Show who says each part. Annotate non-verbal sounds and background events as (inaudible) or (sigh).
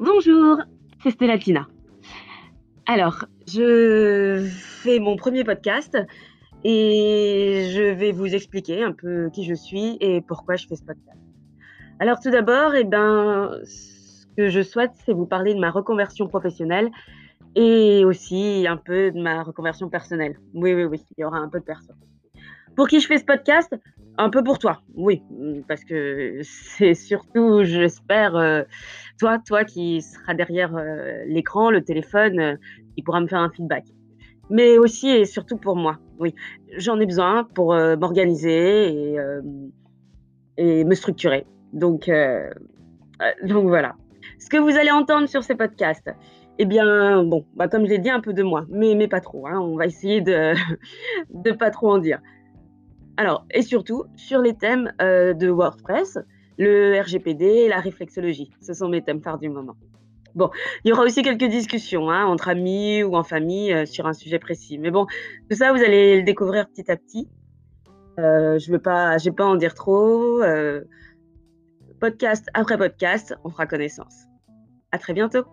Speaker 1: Bonjour, c'est Stellatina. Alors, je fais mon premier podcast et je vais vous expliquer un peu qui je suis et pourquoi je fais ce podcast. Alors tout d'abord, eh ben, ce que je souhaite, c'est vous parler de ma reconversion professionnelle et aussi un peu de ma reconversion personnelle. Oui, oui, oui, il y aura un peu de personne. Pour qui je fais ce podcast? Un peu pour toi, oui, parce que c'est surtout, j'espère, euh, toi, toi qui sera derrière euh, l'écran, le téléphone, euh, qui pourra me faire un feedback. Mais aussi et surtout pour moi, oui. J'en ai besoin pour m'organiser et, et, me structurer. Donc, donc voilà. Ce que vous allez entendre sur ces podcasts, eh bien, bon, bah, comme je l'ai dit, un peu de moi, mais, mais pas trop. Hein. on va essayer de (laughs) ne pas trop en dire. Alors, et surtout, sur les thèmes euh, de WordPress, le RGPD et la réflexologie. Ce sont mes thèmes phares du moment. Bon, il y aura aussi quelques discussions hein, entre amis ou en famille euh, sur un sujet précis. Mais bon, tout ça, vous allez le découvrir petit à petit. Euh, je ne vais pas, pas en dire trop. podcast après podcast, on fera connaissance. À très bientôt.